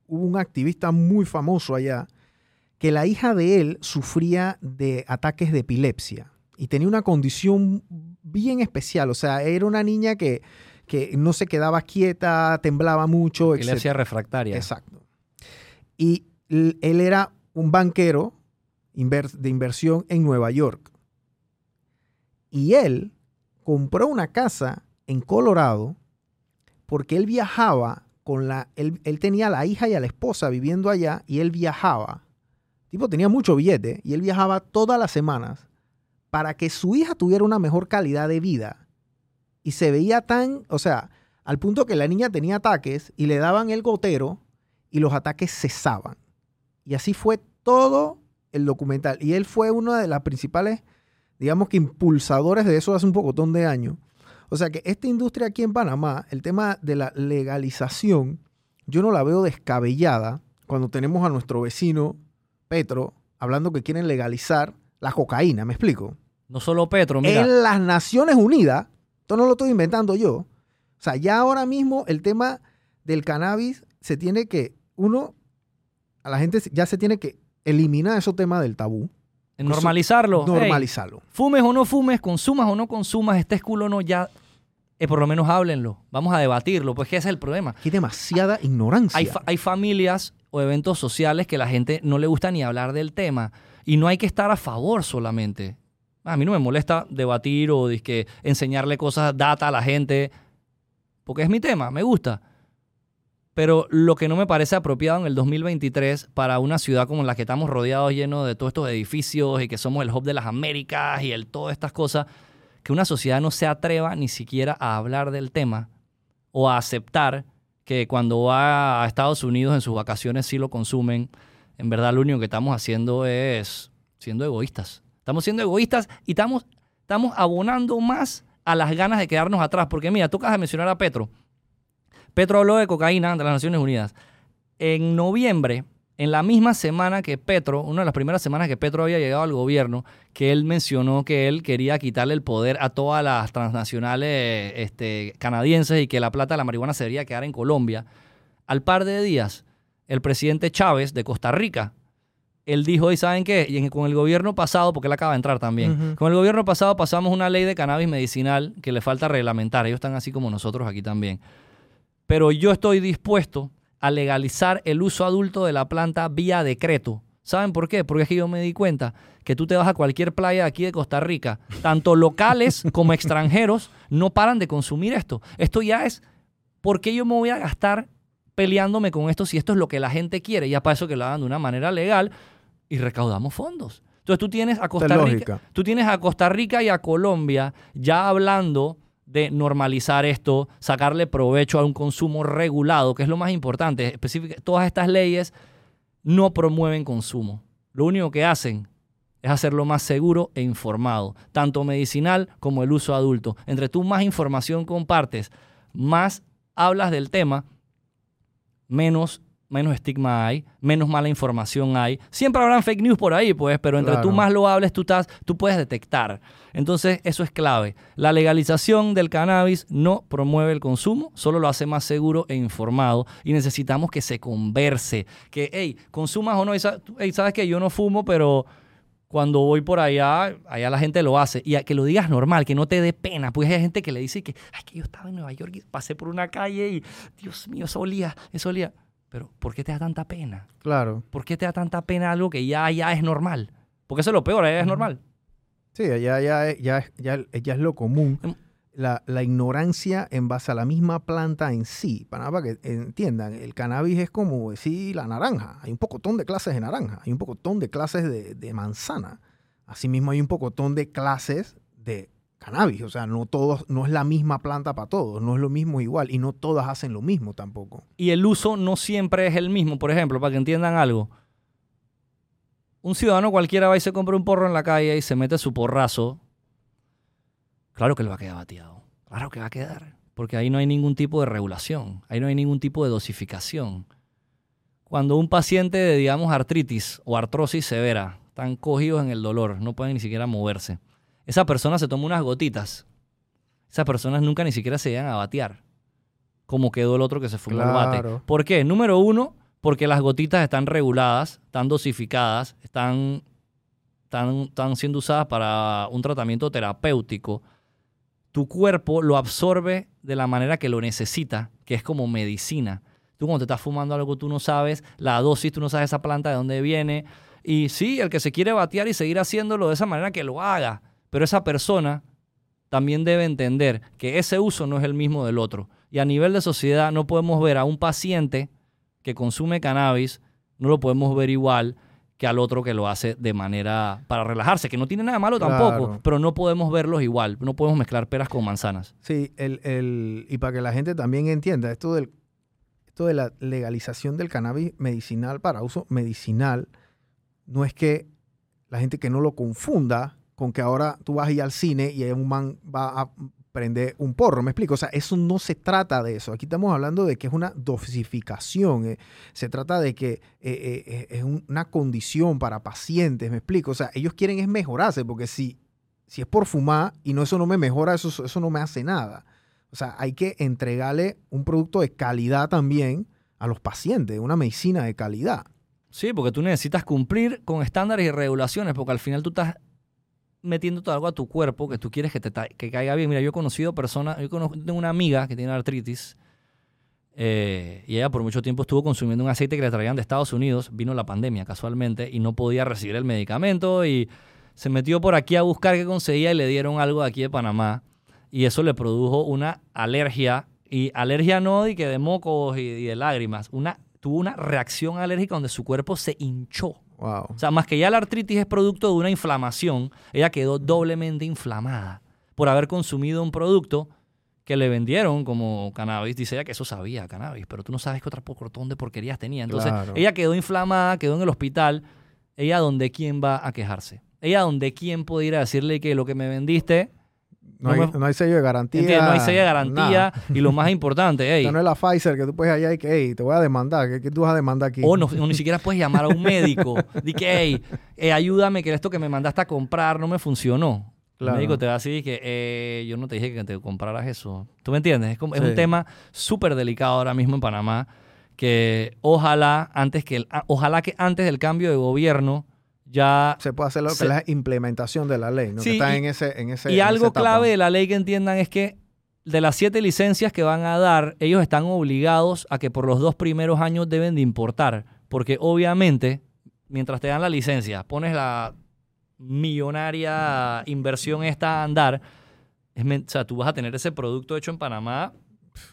un activista muy famoso allá que la hija de él sufría de ataques de epilepsia y tenía una condición bien especial. O sea, era una niña que, que no se quedaba quieta, temblaba mucho. Epilepsia refractaria. Exacto. Y él era un banquero de inversión en Nueva York. Y él compró una casa en Colorado porque él viajaba con la, él, tenía a la hija y a la esposa viviendo allá y él viajaba. tipo tenía mucho billete y él viajaba todas las semanas para que su hija tuviera una mejor calidad de vida. Y se veía tan, o sea, al punto que la niña tenía ataques y le daban el gotero y los ataques cesaban. Y así fue todo el documental. Y él fue una de las principales, digamos que impulsadores de eso hace un pocotón de años. O sea que esta industria aquí en Panamá, el tema de la legalización, yo no la veo descabellada cuando tenemos a nuestro vecino Petro hablando que quieren legalizar la cocaína, ¿me explico? No solo Petro, mira. En las Naciones Unidas, esto no lo estoy inventando yo. O sea, ya ahora mismo el tema del cannabis se tiene que, uno, a la gente ya se tiene que eliminar esos temas del tabú. Normalizarlo. Normalizarlo. fumes o no fumes, consumas o no consumas, este culo no, ya eh, por lo menos háblenlo. Vamos a debatirlo, pues que ese es el problema. Hay demasiada ignorancia. Hay, hay, familias o eventos sociales que la gente no le gusta ni hablar del tema. Y no hay que estar a favor solamente. A mí no me molesta debatir o enseñarle cosas, data a la gente, porque es mi tema, me gusta. Pero lo que no me parece apropiado en el 2023 para una ciudad como la que estamos rodeados lleno de todos estos edificios y que somos el hub de las Américas y el todas estas cosas, que una sociedad no se atreva ni siquiera a hablar del tema o a aceptar que cuando va a Estados Unidos en sus vacaciones sí lo consumen. En verdad lo único que estamos haciendo es siendo egoístas. Estamos siendo egoístas y estamos, estamos abonando más a las ganas de quedarnos atrás. Porque mira, tú acabas de mencionar a Petro. Petro habló de cocaína de las Naciones Unidas. En noviembre, en la misma semana que Petro, una de las primeras semanas que Petro había llegado al gobierno, que él mencionó que él quería quitarle el poder a todas las transnacionales este, canadienses y que la plata de la marihuana se debería quedar en Colombia. Al par de días, el presidente Chávez de Costa Rica, él dijo, ¿y saben qué? Y con el gobierno pasado, porque él acaba de entrar también, con el gobierno pasado pasamos una ley de cannabis medicinal que le falta reglamentar. Ellos están así como nosotros aquí también pero yo estoy dispuesto a legalizar el uso adulto de la planta vía decreto. ¿Saben por qué? Porque es que yo me di cuenta que tú te vas a cualquier playa aquí de Costa Rica, tanto locales <laughs> como extranjeros no paran de consumir esto. Esto ya es, ¿por qué yo me voy a gastar peleándome con esto si esto es lo que la gente quiere? Ya para eso que lo hagan de una manera legal y recaudamos fondos. Entonces tú tienes a Costa Rica, tú tienes a Costa Rica y a Colombia ya hablando de normalizar esto, sacarle provecho a un consumo regulado, que es lo más importante. Todas estas leyes no promueven consumo. Lo único que hacen es hacerlo más seguro e informado, tanto medicinal como el uso adulto. Entre tú más información compartes, más hablas del tema, menos menos estigma hay, menos mala información hay. Siempre habrán fake news por ahí, pues, pero entre tú más lo hables, tú, estás, tú puedes detectar. Entonces, eso es clave. La legalización del cannabis no promueve el consumo, solo lo hace más seguro e informado. Y necesitamos que se converse. Que, hey, consumas o no. Hey, sabes que yo no fumo, pero cuando voy por allá, allá la gente lo hace. Y a que lo digas normal, que no te dé pena. Pues hay gente que le dice que, ay, que yo estaba en Nueva York y pasé por una calle y, Dios mío, eso olía, eso olía. Pero, ¿por qué te da tanta pena? Claro. ¿Por qué te da tanta pena algo que ya, ya es normal? Porque eso es lo peor, allá es normal. Sí, ya, ya, ya, ya, ya es lo común. Em- La, la ignorancia en base a la misma planta en sí. Para, para que entiendan, el cannabis es como decir la naranja. Hay un pocotón de clases de naranja, hay un pocotón de clases de, de manzana. Asimismo, hay un pocotón de clases de cannabis. O sea, no todos, no es la misma planta para todos, no es lo mismo igual y no todas hacen lo mismo tampoco. Y el uso no siempre es el mismo. Por ejemplo, para que entiendan algo. Un ciudadano cualquiera va y se compra un porro en la calle y se mete su porrazo. Claro que le va a quedar bateado. Claro que va a quedar. Porque ahí no hay ningún tipo de regulación. Ahí no hay ningún tipo de dosificación. Cuando un paciente de, digamos, artritis o artrosis severa, están cogidos en el dolor, no pueden ni siquiera moverse. Esa persona se toma unas gotitas. Esas personas nunca ni siquiera se llegan a batear. Como quedó el otro que se fumó el bate. Claro. ¿Por qué? Número uno, porque las gotitas están reguladas, están dosificadas, están, están, están siendo usadas para un tratamiento terapéutico. Tu cuerpo lo absorbe de la manera que lo necesita, que es como medicina. Tú cuando te estás fumando algo, tú no sabes la dosis, tú no sabes esa planta de dónde viene. Y sí, el que se quiere batear y seguir haciéndolo de esa manera, que lo haga. Pero esa persona también debe entender que ese uso no es el mismo del otro. Y a nivel de sociedad no podemos ver a un paciente que consume cannabis, no lo podemos ver igual que al otro que lo hace de manera para relajarse, que no tiene nada malo tampoco, Claro. pero no podemos verlos igual, no podemos mezclar peras con manzanas. Sí, el, el- y para que la gente también entienda, esto, del, esto de la legalización del cannabis medicinal para uso medicinal, no es que la gente que no lo confunda con que ahora tú vas a ir al cine y un man va a prender un porro, me explico, o sea, eso no se trata de eso, aquí estamos hablando de que es una dosificación, eh, se trata de que eh, eh, es un- una condición para pacientes, me explico, o sea, ellos quieren es mejorarse, porque si, si es por fumar y no eso no me mejora, eso, eso no me hace nada. O sea, hay que entregarle un producto de calidad también a los pacientes, una medicina de calidad. Sí, porque tú necesitas cumplir con estándares y regulaciones, porque al final tú estás metiendo algo a tu cuerpo que tú quieres que te que caiga bien. Mira, yo he conocido personas, yo tengo una amiga que tiene artritis eh, y ella por mucho tiempo estuvo consumiendo un aceite que le traían de Estados Unidos, vino la pandemia casualmente y no podía recibir el medicamento y se metió por aquí a buscar qué conseguía y le dieron algo de aquí de Panamá y eso le produjo una alergia y alergia no y que de mocos y, y de lágrimas, una tuvo una reacción alérgica donde su cuerpo se hinchó. Wow. O sea, más que ya la artritis es producto de una inflamación, ella quedó doblemente inflamada por haber consumido un producto que le vendieron como cannabis. Dice ella que eso sabía cannabis, pero tú no sabes qué otra portón de porquerías tenía. Entonces, Claro. ella quedó inflamada, quedó en el hospital. Ella, ¿donde quién va a quejarse? Ella, ¿donde quién puede ir a decirle que lo que me vendiste, No, No hay, me- no hay sello de garantía. ¿entiendes? no hay sello de garantía? nada. Y lo más importante, <laughs> ey, no es la Pfizer que tú puedes allá y que, hey, te voy a demandar. ¿Qué, qué tú vas a demandar aquí? O, no, o ni siquiera puedes llamar a un médico. <laughs> Di que, hey, eh, ayúdame, que esto que me mandaste a comprar no me funcionó. Claro. El médico te va a decir que eh, yo no te dije que te compraras eso. ¿Tú me entiendes? Es, como, es un tema súper delicado ahora mismo en Panamá que ojalá antes que el- ah, ojalá que antes del cambio de gobierno ya Se puede hacer lo que Se- es la implementación de la ley, ¿no? Sí, que está y- en ese, en ese y en esa algo clave de la ley que entiendan es que de las siete licencias que van a dar, ellos están obligados a que por los dos primeros años deben de importar. Porque obviamente, mientras te dan la licencia, pones la millonaria inversión esta a andar, es o sea, tú vas a tener ese producto hecho en Panamá,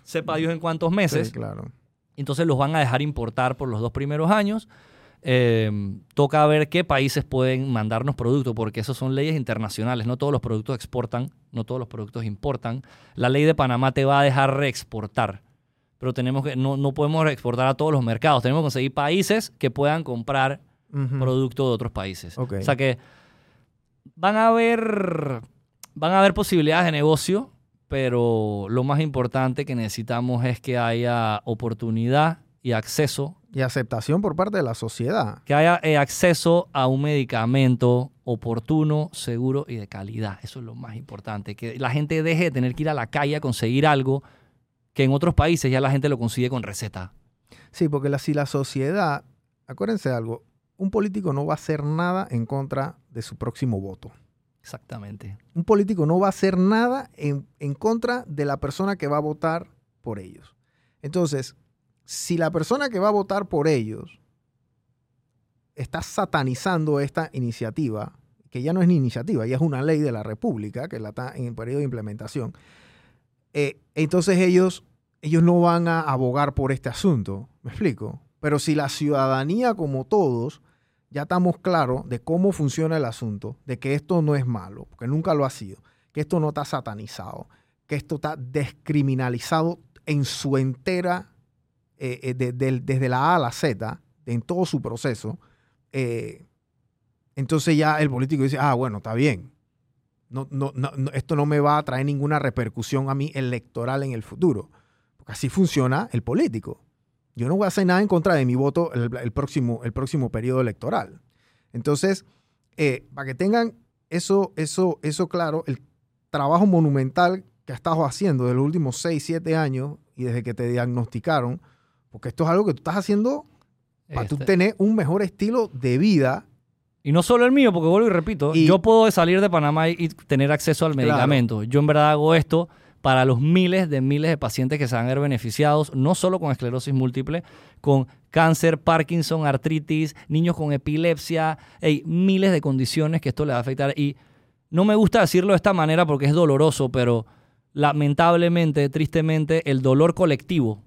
sepa Dios en cuántos meses, Sí, claro. entonces los van a dejar importar por los dos primeros años. Eh, toca ver qué países pueden mandarnos productos, porque esas son leyes internacionales. No todos los productos exportan, no todos los productos importan. La ley de Panamá te va a dejar reexportar, pero tenemos que, no, no podemos exportar a todos los mercados. Tenemos que conseguir países que puedan comprar Ujú. producto de otros países. O sea que van a haber, van a haber posibilidades de negocio, pero lo más importante que necesitamos es que haya oportunidad y acceso, Y aceptación por parte de la sociedad. que haya eh, acceso a un medicamento oportuno, seguro y de calidad. Eso es lo más importante, que la gente deje de tener que ir a la calle a conseguir algo que en otros países ya la gente lo consigue con receta. Sí, porque la, si la sociedad, acuérdense de algo, un político no va a hacer nada en contra de su próximo voto. Exactamente. Un político no va a hacer nada en, en contra de la persona que va a votar por ellos. Entonces, si la persona que va a votar por ellos está satanizando esta iniciativa, que ya no es ni iniciativa, ya es una ley de la República, que la está en el periodo de implementación, eh, entonces ellos, ellos no van a abogar por este asunto. ¿Me explico? Pero si la ciudadanía, como todos, ya estamos claros de cómo funciona el asunto, de que esto no es malo, porque nunca lo ha sido, que esto no está satanizado, que esto está descriminalizado en su entera, eh, eh, desde la A a la Z, en todo su proceso, eh, entonces ya el político dice, ah, bueno, está bien. No, no, no, esto no me va a traer ninguna repercusión a mí electoral en el futuro. Porque así funciona el político. Yo no voy a hacer nada en contra de mi voto el, próximo, el próximo periodo electoral. Entonces, para que tengan eso, eso, eso claro, el trabajo monumental que has estado haciendo de los últimos 6, 7 años y desde que te diagnosticaron, porque esto es algo que tú estás haciendo para tú Este, tener un mejor estilo de vida. Y no solo el mío, porque vuelvo y repito, Y- yo puedo salir de Panamá y tener acceso al Claro. medicamento. Yo en verdad hago esto para los miles de miles de pacientes que se van a ver beneficiados, no solo con esclerosis múltiple, con cáncer, Parkinson, artritis, niños con epilepsia, ey, miles de condiciones que esto le va a afectar. Y no me gusta decirlo de esta manera porque es doloroso, pero lamentablemente, tristemente, el dolor colectivo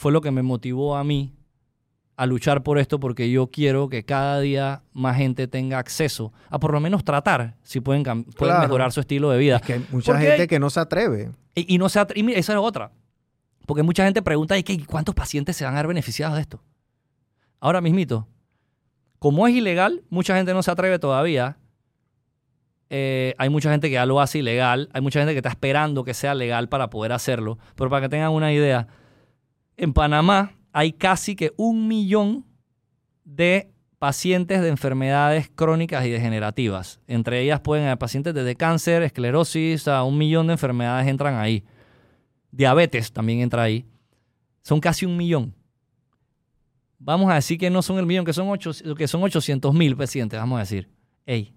fue lo que me motivó a mí a luchar por esto porque yo quiero que cada día más gente tenga acceso a por lo menos tratar si pueden, cam- pueden Claro. mejorar su estilo de vida. Es que hay mucha Porque gente hay- que no se atreve. Y, y no se atre- y mira, esa es otra. Porque mucha gente pregunta, ¿y qué? ¿cuántos pacientes se van a ver beneficiados de esto? Ahora mismito, como es ilegal, mucha gente no se atreve todavía. Eh, hay mucha gente que ya lo hace ilegal. Hay mucha gente que está esperando que sea legal para poder hacerlo. Pero para que tengan una idea, en Panamá hay casi que un millón de pacientes de enfermedades crónicas y degenerativas. Entre ellas pueden haber pacientes desde cáncer, esclerosis, a un millón de enfermedades entran ahí. Diabetes también entra ahí. Son casi un millón. Vamos a decir que no son el millón, que son, ocho, que son 800 mil pacientes, vamos a decir. Ey,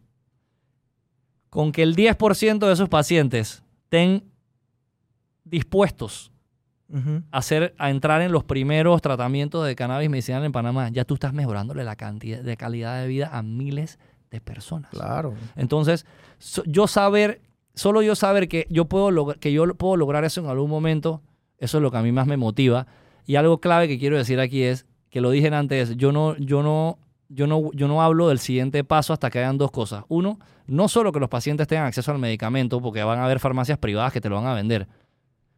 con que el 10% de esos pacientes estén dispuestos Hacer, a entrar en los primeros tratamientos de cannabis medicinal en Panamá, ya tú estás mejorándole la cantidad de calidad de vida a miles de personas. Claro. Entonces, so- yo saber, solo yo saber que yo puedo que yo puedo lograr eso en algún momento, eso es lo que a mí más me motiva. Y algo clave que quiero decir aquí es que lo dije antes, yo no, yo no, yo no, yo no hablo del siguiente paso hasta que hagan dos cosas. Uno, no solo que los pacientes tengan acceso al medicamento, porque van a haber farmacias privadas que te lo van a vender.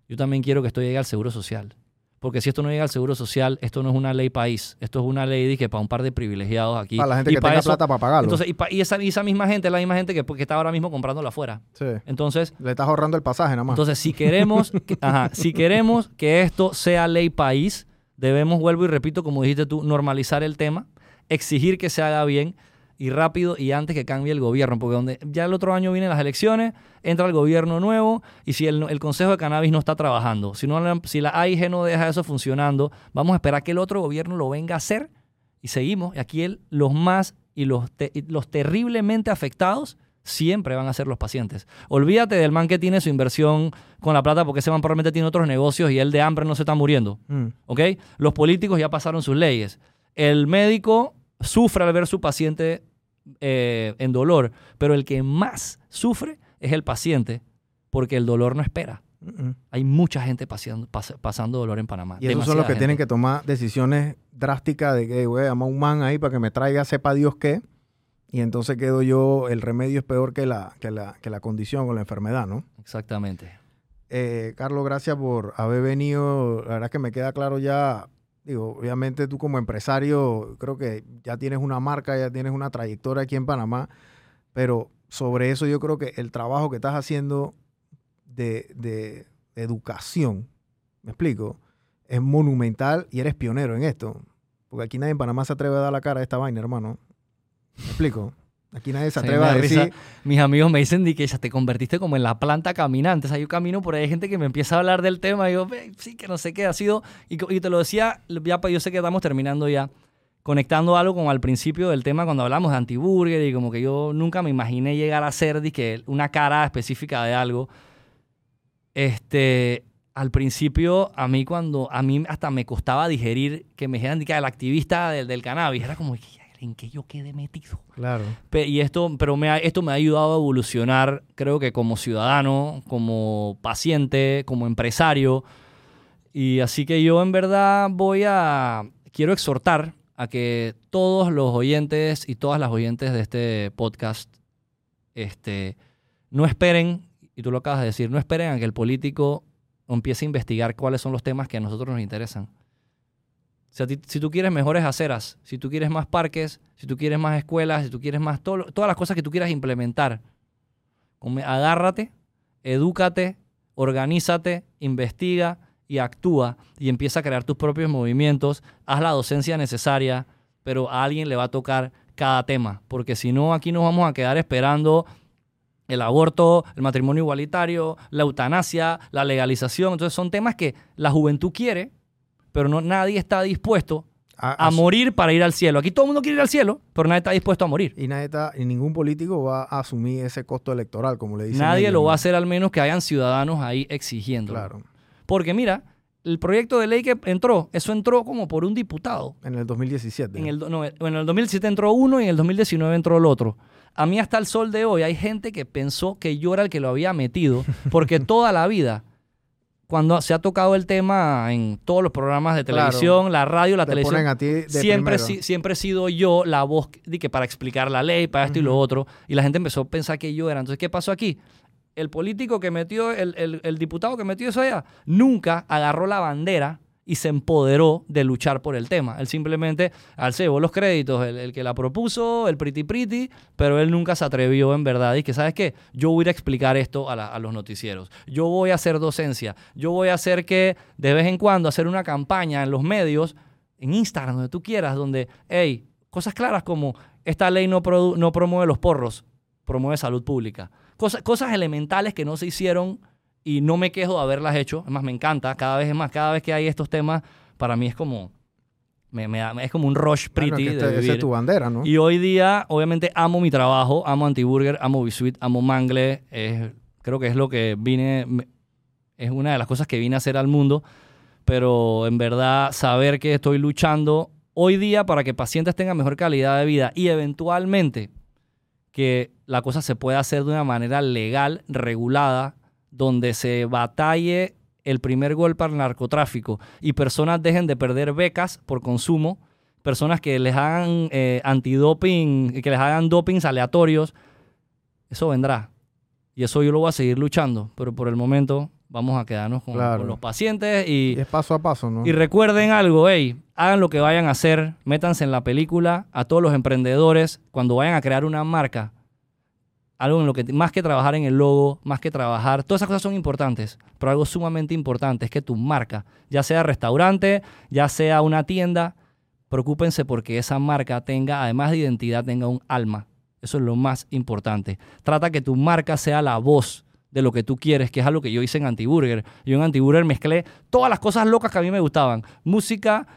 Yo también quiero que esto llegue al seguro social. Porque si esto no llega al seguro social, esto no es una ley país. Esto es una ley que para un par de privilegiados aquí. Para la gente Y que para tenga eso- plata para pagarlo. entonces, y, pa- y esa, y esa misma gente es la misma gente que, que está ahora mismo comprándola afuera. Sí. Entonces, Le estás ahorrando el pasaje nada más. entonces si queremos, que, <laughs> ajá, si queremos que esto sea ley país, debemos, vuelvo y repito, como dijiste tú, normalizar el tema, exigir que se haga bien y rápido y antes que cambie el gobierno, porque donde ya el otro año vienen las elecciones, entra el gobierno nuevo y si el, el Consejo de Cannabis no está trabajando, si, no, la- si la AIG no deja eso funcionando, vamos a esperar que el otro gobierno lo venga a hacer y seguimos. Y aquí el- los más y los, te- y los terriblemente afectados siempre van a ser los pacientes. Olvídate del man que tiene su inversión con la plata porque ese man probablemente tiene otros negocios y él de hambre no se está muriendo. Mm. ¿Ok? Los políticos ya pasaron sus leyes. El médico sufre al ver su paciente eh, en dolor, pero el que más sufre es el paciente porque el dolor no espera. Hay mucha gente paseando- pas- pasando dolor en Panamá. Y esos son los que tienen que tomar decisiones drásticas de que, güey, llama a un man ahí para que me traiga sepa Dios qué. Y entonces quedo yo, el remedio es peor que la, que la, que la condición o la enfermedad, ¿no? Exactamente. Eh, Carlos, gracias por haber venido. La verdad es que me queda claro ya, digo, obviamente tú como empresario, creo que ya tienes una marca, ya tienes una trayectoria aquí en Panamá, pero sobre eso yo creo que el trabajo que estás haciendo de, de educación, me explico, es monumental y eres pionero en esto. Porque aquí nadie en Panamá se atreve a dar la cara a esta vaina, hermano. ¿Me explico? Aquí nadie se atreve a da decir... risa. Mis amigos me dicen que ya te convertiste como en la planta caminante. O sea, yo camino por ahí, hay gente que me empieza a hablar del tema y yo, "Ve, sí, que no sé qué ha sido. Y, y te lo decía, ya yo sé que estamos terminando ya. conectando algo con al principio del tema cuando hablamos de antiburger y como que yo nunca me imaginé llegar a ser que una cara específica de algo. Este, al principio, a mí cuando, a mí hasta me costaba digerir que me dijeran que el activista del, del cannabis, era como, ¿en qué yo quedé metido? Claro. y esto, pero me esto me ha ayudado a evolucionar, creo que como ciudadano, como paciente, como empresario. Y así que yo en verdad voy a, quiero exhortar a que todos los oyentes y todas las oyentes de este podcast este, no esperen, y tú lo acabas de decir, no esperen a que el político empiece a investigar cuáles son los temas que a nosotros nos interesan. Si tú quieres mejores aceras, si tú quieres más parques, si tú quieres más escuelas, si tú quieres más todas las cosas que tú quieras implementar, agárrate, edúcate, organízate, investiga y actúa y empieza a crear tus propios movimientos, haz la docencia necesaria, pero a alguien le va a tocar cada tema, porque si no aquí nos vamos a quedar esperando el aborto, el matrimonio igualitario, la eutanasia, la legalización. Entonces son temas que la juventud quiere, pero no, nadie está dispuesto a, morir para ir al cielo. Aquí todo el mundo quiere ir al cielo, pero nadie está dispuesto a morir. Y, nadie está, y ningún político va a asumir ese costo electoral, como le dicen. Nadie lo va a hacer al menos que hayan ciudadanos ahí exigiendo. Claro. Porque mira, el proyecto de ley que entró, eso entró como por un diputado. En el 2017. En el, no, en el 2017 entró uno y en el 2019 entró el otro. A mí hasta el sol de hoy hay gente que pensó que yo era el que lo había metido, porque <laughs> toda la vida, cuando se ha tocado el tema en todos los programas de televisión, la radio, la televisión, siempre, siempre he sido yo la voz que para explicar la ley, para esto y lo otro, y la gente empezó a pensar que yo era. Entonces, ¿qué pasó aquí? El político que metió, el, el diputado que metió eso allá, nunca agarró la bandera y se empoderó de luchar por el tema. Él simplemente alcebó los créditos, el, que la propuso, el pretty pretty, pero él nunca se atrevió en verdad. Y que, ¿sabes qué? Yo voy a explicar esto a, a, los noticieros. Yo voy a hacer docencia. Yo voy a hacer que de vez en cuando hacer una campaña en los medios, en Instagram, donde tú quieras, donde, hey, cosas claras como esta ley no, no promueve los porros, promueve salud pública. Cosas, cosas elementales que no se hicieron y no me quejo de haberlas hecho. Es más, me encanta. Cada vez es más, cada vez que hay estos temas, para mí es como. Me, es como un rush pretty. de este, es tu bandera, ¿no? Y hoy día, obviamente, amo mi trabajo, amo Antiburger, amo Bisuit, amo Mangle. creo que es lo que vine. Es una de las cosas que vine a hacer al mundo. Pero en verdad, saber que estoy luchando hoy día para que pacientes tengan mejor calidad de vida y eventualmente que la cosa se pueda hacer de una manera legal, regulada, donde se batalle el primer golpe al narcotráfico y personas dejen de perder becas por consumo, personas que les hagan eh, antidoping, que les hagan dopings aleatorios, eso vendrá. Y eso yo lo voy a seguir luchando, pero por el momento vamos a quedarnos con, los pacientes y, es paso a paso, ¿no? Y recuerden algo, hey, hagan lo que vayan a hacer, métanse en la película, a todos los emprendedores, cuando vayan a crear una marca, algo en lo que más que trabajar en el logo, más que trabajar, todas esas cosas son importantes, pero algo sumamente importante es que tu marca, ya sea restaurante, ya sea una tienda, preocúpense porque esa marca tenga, además de identidad, tenga un alma. Eso es lo más importante. Trata que tu marca sea la voz de lo que tú quieres, que es algo que yo hice en Antiburger. Yo en Antiburger mezclé todas las cosas locas que a mí me gustaban. Música,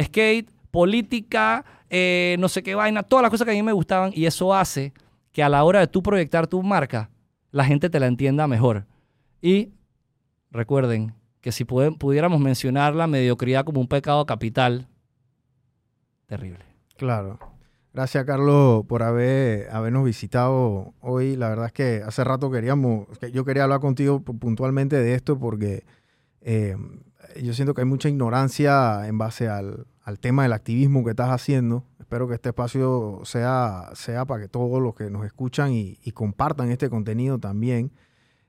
skate, política, eh, no sé qué vaina, todas las cosas que a mí me gustaban y eso hace que a la hora de tú proyectar tu marca, la gente te la entienda mejor. Y recuerden que si pudiéramos mencionar la mediocridad como un pecado capital, terrible. Claro. Gracias, Carlos, por haber, habernos visitado hoy. La verdad es que hace rato queríamos, yo quería hablar contigo puntualmente de esto porque eh, yo siento que hay mucha ignorancia en base al, al tema del activismo que estás haciendo. Espero que este espacio sea, sea para que todos los que nos escuchan y, compartan este contenido también.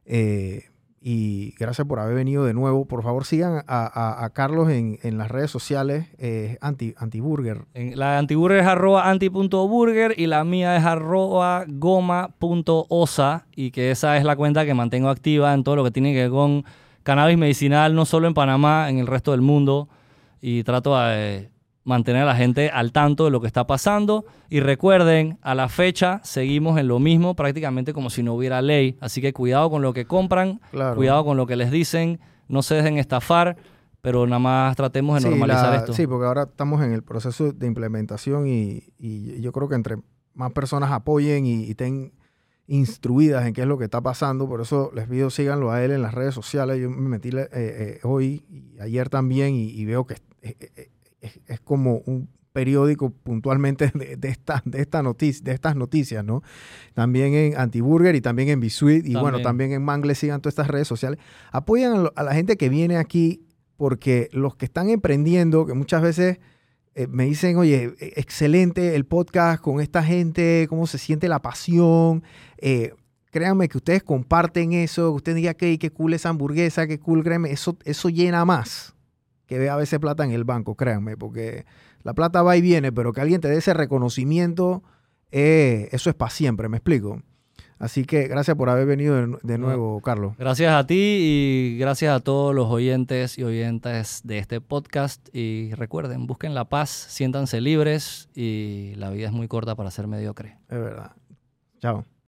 Eh, y gracias por haber venido de nuevo. Por favor, sigan a, Carlos en, las redes sociales, eh, anti, Antiburger. la Antiburger es arroba anti.burger y la mía es arroba goma.osa y que esa es la cuenta que mantengo activa en todo lo que tiene que ver con cannabis medicinal, no solo en Panamá, en el resto del mundo y trato de mantener a la gente al tanto de lo que está pasando. Y recuerden, a la fecha seguimos en lo mismo, prácticamente como si no hubiera ley. Así que cuidado con lo que compran, cuidado con lo que les dicen, no se dejen estafar. pero nada más tratemos de Sí, normalizar la- esto. Sí, porque ahora estamos en el proceso de implementación y, y yo creo que entre más personas apoyen y, y estén instruidas en qué es lo que está pasando, por eso les pido síganlo a él en las redes sociales. Yo me metí eh, eh, hoy y ayer también y, y veo que es, es- es- como un periódico puntualmente de, de, esta, de, esta noticia, de estas noticias, ¿no? También en Antiburger y también en Bisuit y bueno, También. en Mangle, sigan todas estas redes sociales. Apoyan a, la gente que viene aquí porque los que están emprendiendo, que muchas veces eh, me dicen, oye, eh, excelente el podcast con esta gente, cómo se siente la pasión. Eh, créanme que ustedes comparten eso, que ustedes digan que qué cool esa hamburguesa, qué cool, créanme, eso, eso llena más que ver a veces plata en el banco, créanme, porque la plata va y viene, pero que alguien te dé ese reconocimiento, eh, eso es para siempre, me explico. Así que gracias por haber venido de, de nuevo, Carlos. Gracias a ti y gracias a todos los oyentes y oyentes de este podcast. Y recuerden, busquen la paz, siéntanse libres y la vida es muy corta para ser mediocre. Es verdad. Chao.